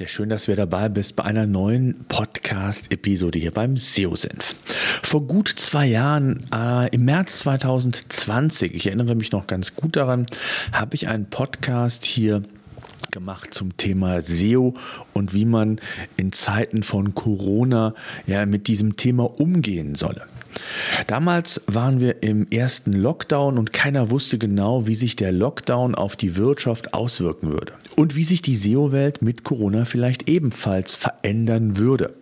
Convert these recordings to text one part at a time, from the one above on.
Ja, schön, dass du dabei bist bei einer neuen Podcast-Episode hier beim SEO-Senf. Vor gut zwei Jahren, äh, im März 2020, ich erinnere mich noch ganz gut daran, habe ich einen Podcast hier gemacht zum Thema SEO und wie man in Zeiten von Corona ja mit diesem Thema umgehen solle. Damals waren wir im ersten Lockdown und keiner wusste genau, wie sich der Lockdown auf die Wirtschaft auswirken würde und wie sich die SEO-Welt mit Corona vielleicht ebenfalls verändern würde.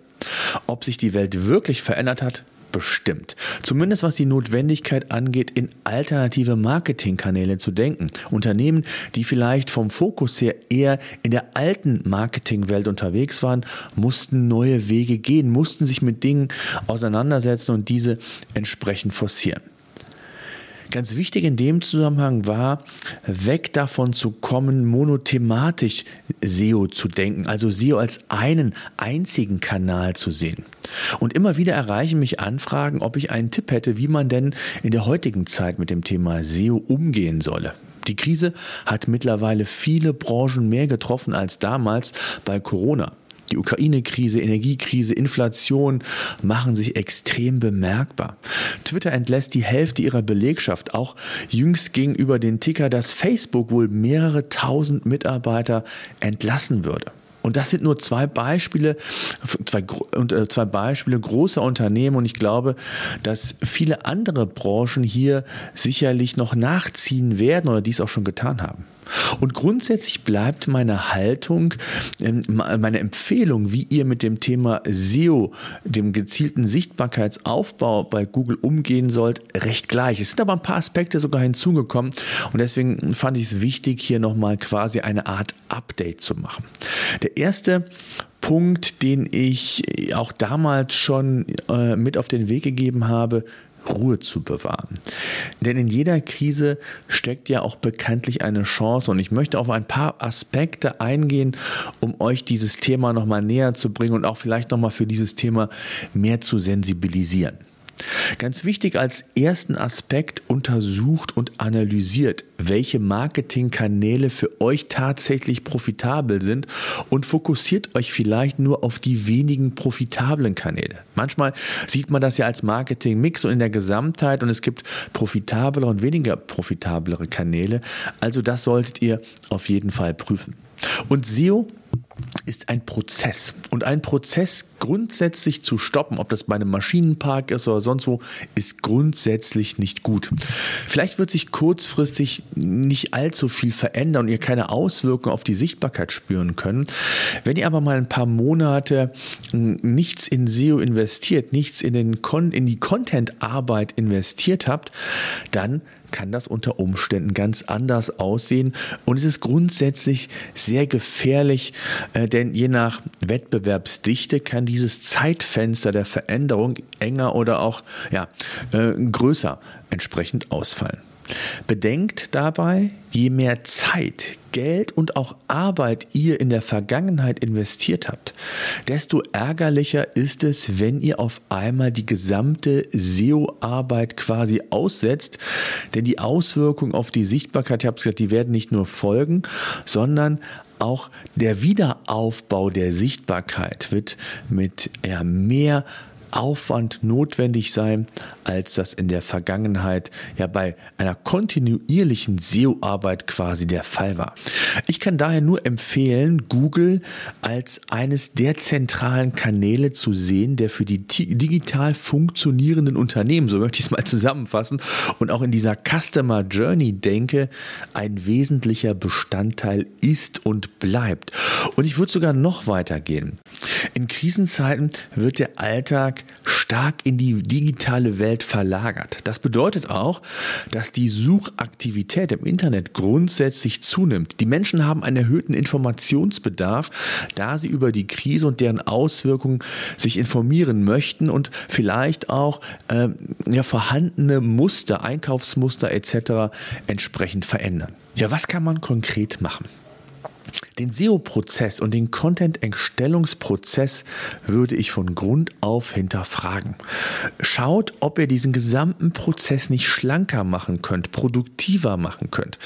Ob sich die Welt wirklich verändert hat, bestimmt. Zumindest was die Notwendigkeit angeht, in alternative Marketingkanäle zu denken. Unternehmen, die vielleicht vom Fokus her eher in der alten Marketingwelt unterwegs waren, mussten neue Wege gehen, mussten sich mit Dingen auseinandersetzen und diese entsprechend forcieren. Ganz wichtig in dem Zusammenhang war, weg davon zu kommen, monothematisch SEO zu denken, also SEO als einen einzigen Kanal zu sehen. Und immer wieder erreichen mich Anfragen, ob ich einen Tipp hätte, wie man denn in der heutigen Zeit mit dem Thema SEO umgehen solle. Die Krise hat mittlerweile viele Branchen mehr getroffen als damals bei Corona. Die Ukraine-Krise, Energiekrise, Inflation machen sich extrem bemerkbar. Twitter entlässt die Hälfte ihrer Belegschaft. Auch jüngst gegenüber den Ticker, dass Facebook wohl mehrere tausend Mitarbeiter entlassen würde. Und das sind nur zwei Beispiele, zwei, äh, zwei Beispiele großer Unternehmen. Und ich glaube, dass viele andere Branchen hier sicherlich noch nachziehen werden oder dies auch schon getan haben. Und grundsätzlich bleibt meine Haltung, ähm, meine Empfehlung, wie ihr mit dem Thema SEO, dem gezielten Sichtbarkeitsaufbau bei Google umgehen sollt, recht gleich. Es sind aber ein paar Aspekte sogar hinzugekommen und deswegen fand ich es wichtig, hier nochmal quasi eine Art Update zu machen. Der erste Punkt, den ich auch damals schon äh, mit auf den Weg gegeben habe, Ruhe zu bewahren. Denn in jeder Krise steckt ja auch bekanntlich eine Chance und ich möchte auf ein paar Aspekte eingehen, um euch dieses Thema nochmal näher zu bringen und auch vielleicht nochmal für dieses Thema mehr zu sensibilisieren. Ganz wichtig als ersten Aspekt untersucht und analysiert, welche Marketingkanäle für euch tatsächlich profitabel sind und fokussiert euch vielleicht nur auf die wenigen profitablen Kanäle. Manchmal sieht man das ja als Marketingmix und in der Gesamtheit und es gibt profitablere und weniger profitablere Kanäle. Also das solltet ihr auf jeden Fall prüfen. Und SEO ist ein Prozess. Und ein Prozess grundsätzlich zu stoppen, ob das bei einem Maschinenpark ist oder sonst wo, ist grundsätzlich nicht gut. Vielleicht wird sich kurzfristig nicht allzu viel verändern und ihr keine Auswirkungen auf die Sichtbarkeit spüren können. Wenn ihr aber mal ein paar Monate nichts in SEO investiert, nichts in, den Kon in die Content-Arbeit investiert habt, dann kann das unter Umständen ganz anders aussehen. Und es ist grundsätzlich sehr gefährlich, äh, denn je nach Wettbewerbsdichte kann dieses Zeitfenster der Veränderung enger oder auch ja, äh, größer entsprechend ausfallen. Bedenkt dabei, je mehr Zeit, Geld und auch Arbeit ihr in der Vergangenheit investiert habt, desto ärgerlicher ist es, wenn ihr auf einmal die gesamte SEO-Arbeit quasi aussetzt. Denn die Auswirkungen auf die Sichtbarkeit, ich habe es gesagt, die werden nicht nur folgen, sondern auch der Wiederaufbau der Sichtbarkeit wird mit eher mehr Aufwand notwendig sein, als das in der Vergangenheit ja bei einer kontinuierlichen SEO-Arbeit quasi der Fall war. Ich kann daher nur empfehlen, Google als eines der zentralen Kanäle zu sehen, der für die digital funktionierenden Unternehmen, so möchte ich es mal zusammenfassen, und auch in dieser Customer Journey denke, ein wesentlicher Bestandteil ist und bleibt. Und ich würde sogar noch weiter gehen. In Krisenzeiten wird der Alltag stark in die digitale Welt verlagert. Das bedeutet auch, dass die Suchaktivität im Internet grundsätzlich zunimmt. Die Menschen haben einen erhöhten Informationsbedarf, da sie über die Krise und deren Auswirkungen sich informieren möchten und vielleicht auch äh, ja, vorhandene Muster, Einkaufsmuster etc. entsprechend verändern. Ja, was kann man konkret machen? Den SEO-Prozess und den Content-Erstellungsprozess würde ich von Grund auf hinterfragen. Schaut, ob ihr diesen gesamten Prozess nicht schlanker machen könnt, produktiver machen könnt.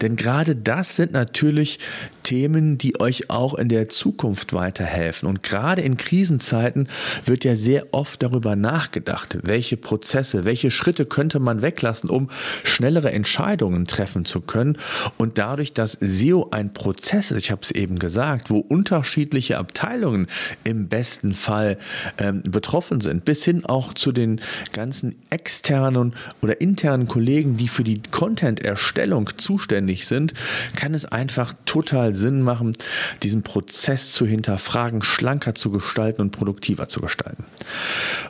Denn gerade das sind natürlich Themen, die euch auch in der Zukunft weiterhelfen. Und gerade in Krisenzeiten wird ja sehr oft darüber nachgedacht, welche Prozesse, welche Schritte könnte man weglassen, um schnellere Entscheidungen treffen zu können. Und dadurch, dass SEO ein Prozess ist, habe es eben gesagt, wo unterschiedliche Abteilungen im besten Fall ähm, betroffen sind, bis hin auch zu den ganzen externen oder internen Kollegen, die für die Content-Erstellung zuständig sind, kann es einfach total Sinn machen, diesen Prozess zu hinterfragen, schlanker zu gestalten und produktiver zu gestalten.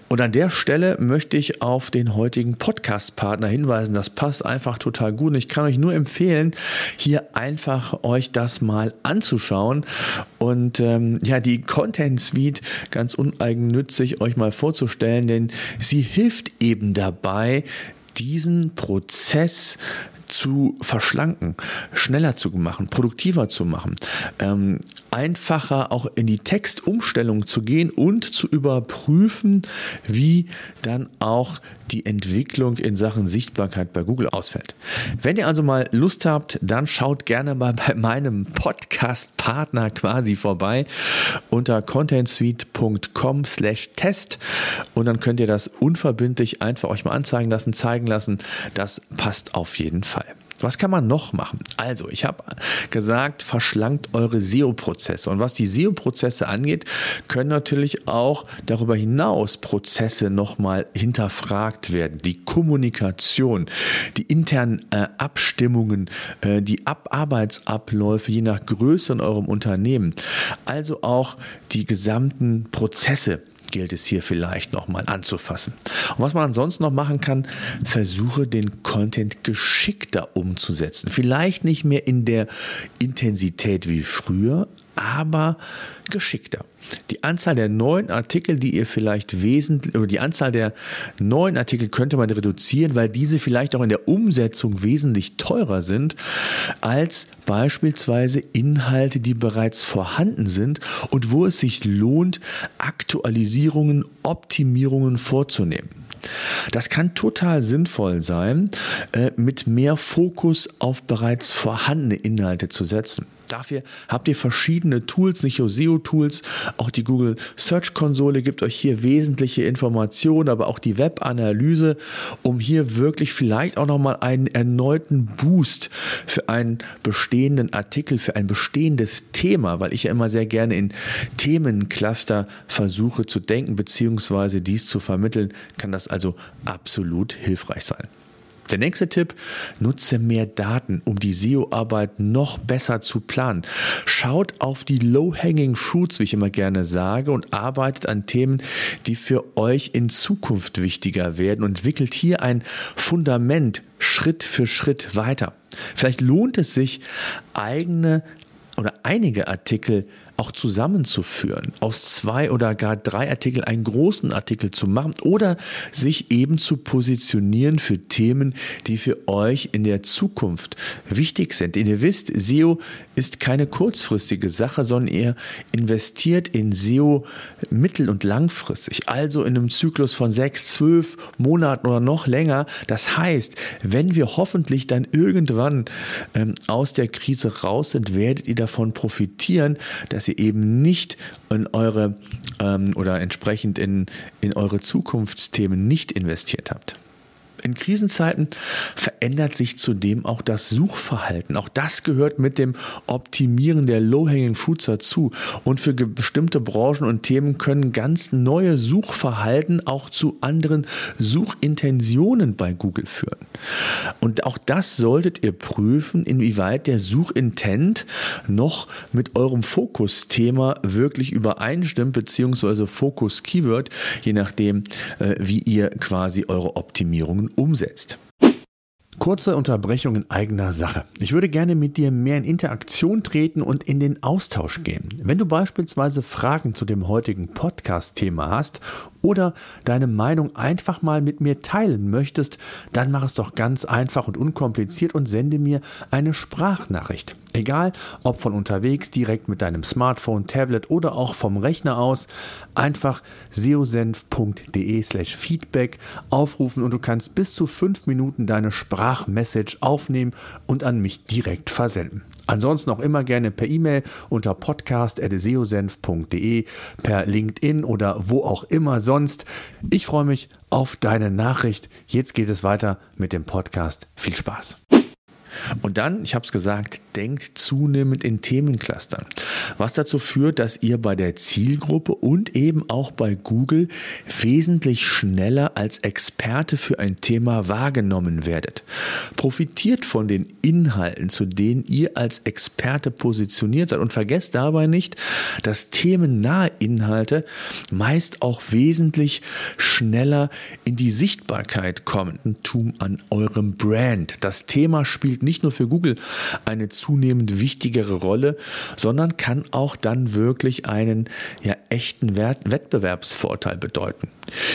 Und an der Stelle möchte ich auf den heutigen Podcast-Partner hinweisen. Das passt einfach total gut. Und ich kann euch nur empfehlen, hier einfach euch das mal anzuschauen. Und ähm, ja, die Content Suite ganz uneigennützig euch mal vorzustellen, denn sie hilft eben dabei, diesen Prozess zu verschlanken, schneller zu machen, produktiver zu machen, ähm, einfacher auch in die Textumstellung zu gehen und zu überprüfen, wie dann auch die Entwicklung in Sachen Sichtbarkeit bei Google ausfällt. Wenn ihr also mal Lust habt, dann schaut gerne mal bei meinem Podcast-Partner quasi vorbei unter contentsuite.com slash test und dann könnt ihr das unverbindlich einfach euch mal anzeigen lassen, zeigen lassen. Das passt auf jeden Fall. Was kann man noch machen? Also, ich habe gesagt, verschlankt eure SEO-Prozesse. Und was die SEO-Prozesse angeht, können natürlich auch darüber hinaus Prozesse nochmal hinterfragt werden. Die Kommunikation, die internen äh, Abstimmungen, äh, die Ab Arbeitsabläufe je nach Größe in eurem Unternehmen. Also auch die gesamten Prozesse gilt es hier vielleicht nochmal anzufassen. Und was man ansonsten noch machen kann, versuche den Content geschickter umzusetzen. Vielleicht nicht mehr in der Intensität wie früher, aber geschickter. Die Anzahl der neuen Artikel, die ihr vielleicht wesentlich, oder die Anzahl der neuen Artikel könnte man reduzieren, weil diese vielleicht auch in der Umsetzung wesentlich teurer sind als beispielsweise Inhalte, die bereits vorhanden sind und wo es sich lohnt, Aktualisierungen, Optimierungen vorzunehmen. Das kann total sinnvoll sein, äh, mit mehr Fokus auf bereits vorhandene Inhalte zu setzen. Dafür habt ihr verschiedene Tools, nicht nur SEO-Tools, auch die Google Search Konsole gibt euch hier wesentliche Informationen, aber auch die Web-Analyse, um hier wirklich vielleicht auch nochmal einen erneuten Boost für einen bestehenden Artikel, für ein bestehendes Thema, weil ich ja immer sehr gerne in Themencluster versuche zu denken, beziehungsweise dies zu vermitteln, kann das also absolut hilfreich sein. Der nächste Tipp, nutze mehr Daten, um die SEO-Arbeit noch besser zu planen. Schaut auf die Low-Hanging Fruits, wie ich immer gerne sage, und arbeitet an Themen, die für euch in Zukunft wichtiger werden und entwickelt hier ein Fundament Schritt für Schritt weiter. Vielleicht lohnt es sich, eigene oder einige Artikel auch zusammenzuführen, aus zwei oder gar drei Artikeln einen großen Artikel zu machen oder sich eben zu positionieren für Themen, die für euch in der Zukunft wichtig sind. Denn ihr wisst, SEO ist keine kurzfristige Sache, sondern ihr investiert in SEO mittel- und langfristig, also in einem Zyklus von sechs, zwölf Monaten oder noch länger. Das heißt, wenn wir hoffentlich dann irgendwann ähm, aus der Krise raus sind, werdet ihr davon profitieren, dass ihr ihr eben nicht in eure ähm, oder entsprechend in, in eure Zukunftsthemen nicht investiert habt. In Krisenzeiten verändert sich zudem auch das Suchverhalten. Auch das gehört mit dem Optimieren der Low-Hanging Fruits dazu. Und für bestimmte Branchen und Themen können ganz neue Suchverhalten auch zu anderen Suchintentionen bei Google führen. Und auch das solltet ihr prüfen, inwieweit der Suchintent noch mit eurem Fokusthema wirklich übereinstimmt, beziehungsweise Fokus-Keyword, je nachdem, äh, wie ihr quasi eure Optimierungen umsetzt. Kurze Unterbrechung in eigener Sache. Ich würde gerne mit dir mehr in Interaktion treten und in den Austausch gehen. Wenn du beispielsweise Fragen zu dem heutigen Podcast-Thema hast oder deine Meinung einfach mal mit mir teilen möchtest, dann mach es doch ganz einfach und unkompliziert und sende mir eine Sprachnachricht. Egal, ob von unterwegs, direkt mit deinem Smartphone, Tablet oder auch vom Rechner aus, einfach seosenf.de slash feedback aufrufen und du kannst bis zu fünf Minuten deine Sprachmessage aufnehmen und an mich direkt versenden. Ansonsten auch immer gerne per E-Mail unter podcast.seosenf.de, per LinkedIn oder wo auch immer sonst. Ich freue mich auf deine Nachricht. Jetzt geht es weiter mit dem Podcast. Viel Spaß. Und dann, ich habe es gesagt, denkt zunehmend in Themenclustern, was dazu führt, dass ihr bei der Zielgruppe und eben auch bei Google wesentlich schneller als Experte für ein Thema wahrgenommen werdet. Profitiert von den Inhalten, zu denen ihr als Experte positioniert seid und vergesst dabei nicht, dass themennahe Inhalte meist auch wesentlich schneller in die Sichtbarkeit kommen. Tum an eurem Brand. Das Thema spielt nicht nur für Google eine zunehmend wichtigere Rolle, sondern kann auch dann wirklich einen ja, echten Wert Wettbewerbsvorteil bedeuten.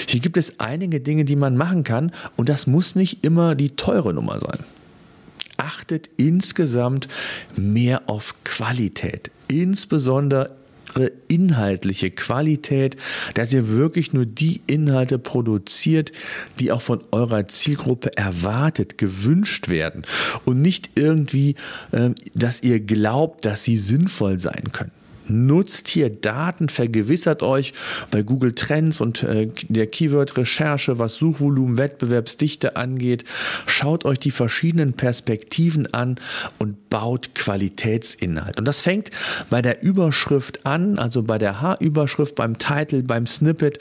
Hier gibt es einige Dinge, die man machen kann und das muss nicht immer die teure Nummer sein. Achtet insgesamt mehr auf Qualität, insbesondere eure inhaltliche Qualität, dass ihr wirklich nur die Inhalte produziert, die auch von eurer Zielgruppe erwartet, gewünscht werden und nicht irgendwie, äh, dass ihr glaubt, dass sie sinnvoll sein können. Nutzt hier Daten, vergewissert euch bei Google Trends und äh, der Keyword-Recherche, was Suchvolumen, Wettbewerbsdichte angeht. Schaut euch die verschiedenen Perspektiven an und baut Qualitätsinhalt. Und das fängt bei der Überschrift an, also bei der H-Überschrift, beim Titel, beim Snippet,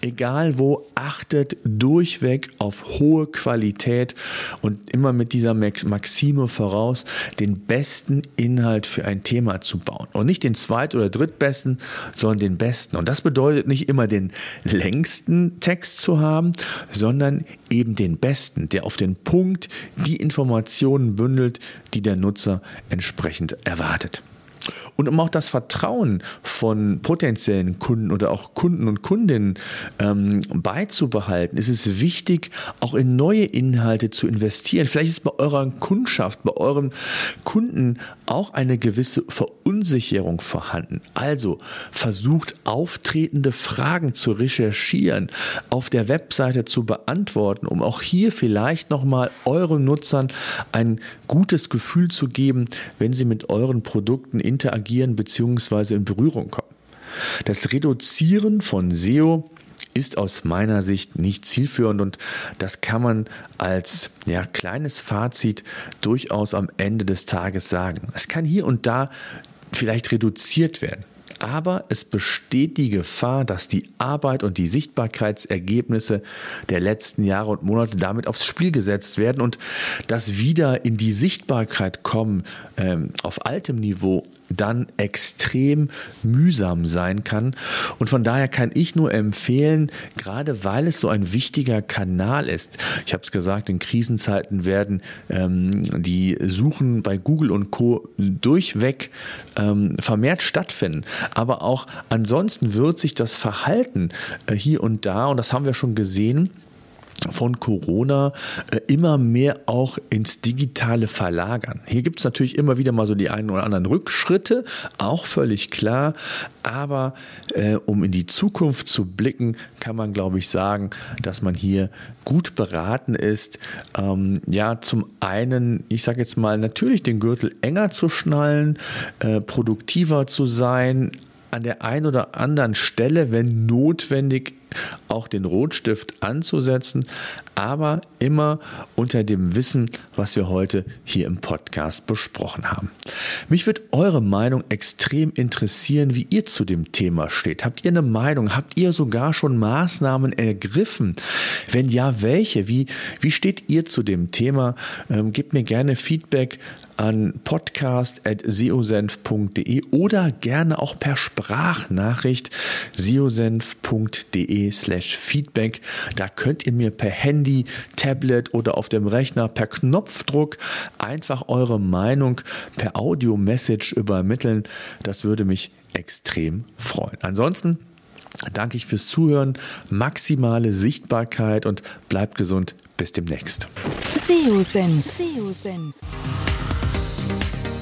egal wo, achtet durchweg auf hohe Qualität und immer mit dieser Maxime voraus, den besten Inhalt für ein Thema zu bauen und nicht den zweit- oder drittbesten, sondern den besten. Und das bedeutet nicht immer den längsten Text zu haben, sondern eben den besten, der auf den Punkt die Informationen bündelt, die der Nutzer entsprechend erwartet. Und um auch das Vertrauen von potenziellen Kunden oder auch Kunden und Kundinnen ähm, beizubehalten, ist es wichtig, auch in neue Inhalte zu investieren. Vielleicht ist bei eurer Kundschaft, bei euren Kunden auch eine gewisse Verunsicherung vorhanden. Also versucht auftretende Fragen zu recherchieren, auf der Webseite zu beantworten, um auch hier vielleicht nochmal euren Nutzern ein gutes Gefühl zu geben, wenn sie mit euren Produkten interagieren bzw. in Berührung kommen. Das Reduzieren von SEO ist aus meiner Sicht nicht zielführend und das kann man als ja, kleines Fazit durchaus am Ende des Tages sagen. Es kann hier und da vielleicht reduziert werden. Aber es besteht die Gefahr, dass die Arbeit und die Sichtbarkeitsergebnisse der letzten Jahre und Monate damit aufs Spiel gesetzt werden und das wieder in die Sichtbarkeit kommen ähm, auf altem Niveau dann extrem mühsam sein kann. Und von daher kann ich nur empfehlen, gerade weil es so ein wichtiger Kanal ist, ich habe es gesagt, in Krisenzeiten werden ähm, die Suchen bei Google und Co durchweg ähm, vermehrt stattfinden. Aber auch ansonsten wird sich das Verhalten äh, hier und da, und das haben wir schon gesehen, von Corona äh, immer mehr auch ins Digitale verlagern. Hier gibt es natürlich immer wieder mal so die einen oder anderen Rückschritte, auch völlig klar. Aber äh, um in die Zukunft zu blicken, kann man, glaube ich, sagen, dass man hier gut beraten ist. Ähm, ja, zum einen, ich sage jetzt mal, natürlich den Gürtel enger zu schnallen, äh, produktiver zu sein, an der einen oder anderen Stelle, wenn notwendig, auch den Rotstift anzusetzen, aber immer unter dem Wissen, was wir heute hier im Podcast besprochen haben. Mich wird eure Meinung extrem interessieren, wie ihr zu dem Thema steht. Habt ihr eine Meinung? Habt ihr sogar schon Maßnahmen ergriffen? Wenn ja, welche? Wie, wie steht ihr zu dem Thema? Ähm, gebt mir gerne Feedback an podcast.seosenf.de oder gerne auch per Sprachnachricht seosenf.de slash feedback. Da könnt ihr mir per Handy, Tablet oder auf dem Rechner per Knopfdruck einfach eure Meinung per Audio-Message übermitteln. Das würde mich extrem freuen. Ansonsten danke ich fürs Zuhören, maximale Sichtbarkeit und bleibt gesund. Bis demnächst. SEO-Senf.